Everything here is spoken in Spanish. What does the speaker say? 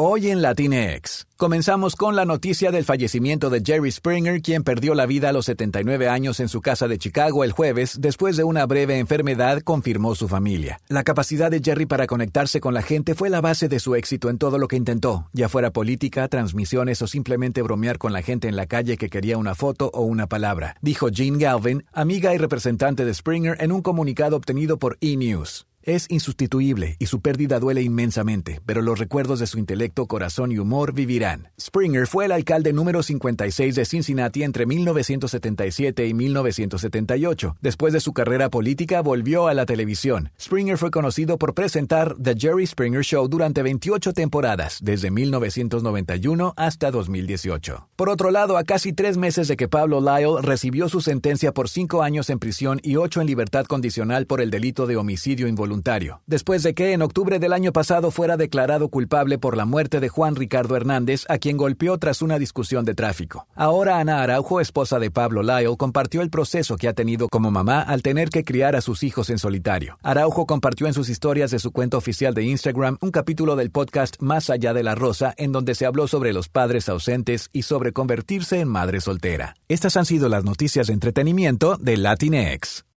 Hoy en Latinex. Comenzamos con la noticia del fallecimiento de Jerry Springer, quien perdió la vida a los 79 años en su casa de Chicago el jueves después de una breve enfermedad, confirmó su familia. La capacidad de Jerry para conectarse con la gente fue la base de su éxito en todo lo que intentó, ya fuera política, transmisiones o simplemente bromear con la gente en la calle que quería una foto o una palabra, dijo Jean Galvin, amiga y representante de Springer en un comunicado obtenido por E! News. Es insustituible y su pérdida duele inmensamente, pero los recuerdos de su intelecto, corazón y humor vivirán. Springer fue el alcalde número 56 de Cincinnati entre 1977 y 1978. Después de su carrera política, volvió a la televisión. Springer fue conocido por presentar The Jerry Springer Show durante 28 temporadas, desde 1991 hasta 2018. Por otro lado, a casi tres meses de que Pablo Lyle recibió su sentencia por cinco años en prisión y ocho en libertad condicional por el delito de homicidio involuntario, después de que en octubre del año pasado fuera declarado culpable por la muerte de Juan Ricardo Hernández, a quien golpeó tras una discusión de tráfico. Ahora Ana Araujo, esposa de Pablo Lyle, compartió el proceso que ha tenido como mamá al tener que criar a sus hijos en solitario. Araujo compartió en sus historias de su cuenta oficial de Instagram un capítulo del podcast Más allá de la rosa, en donde se habló sobre los padres ausentes y sobre convertirse en madre soltera. Estas han sido las noticias de entretenimiento de Latinx.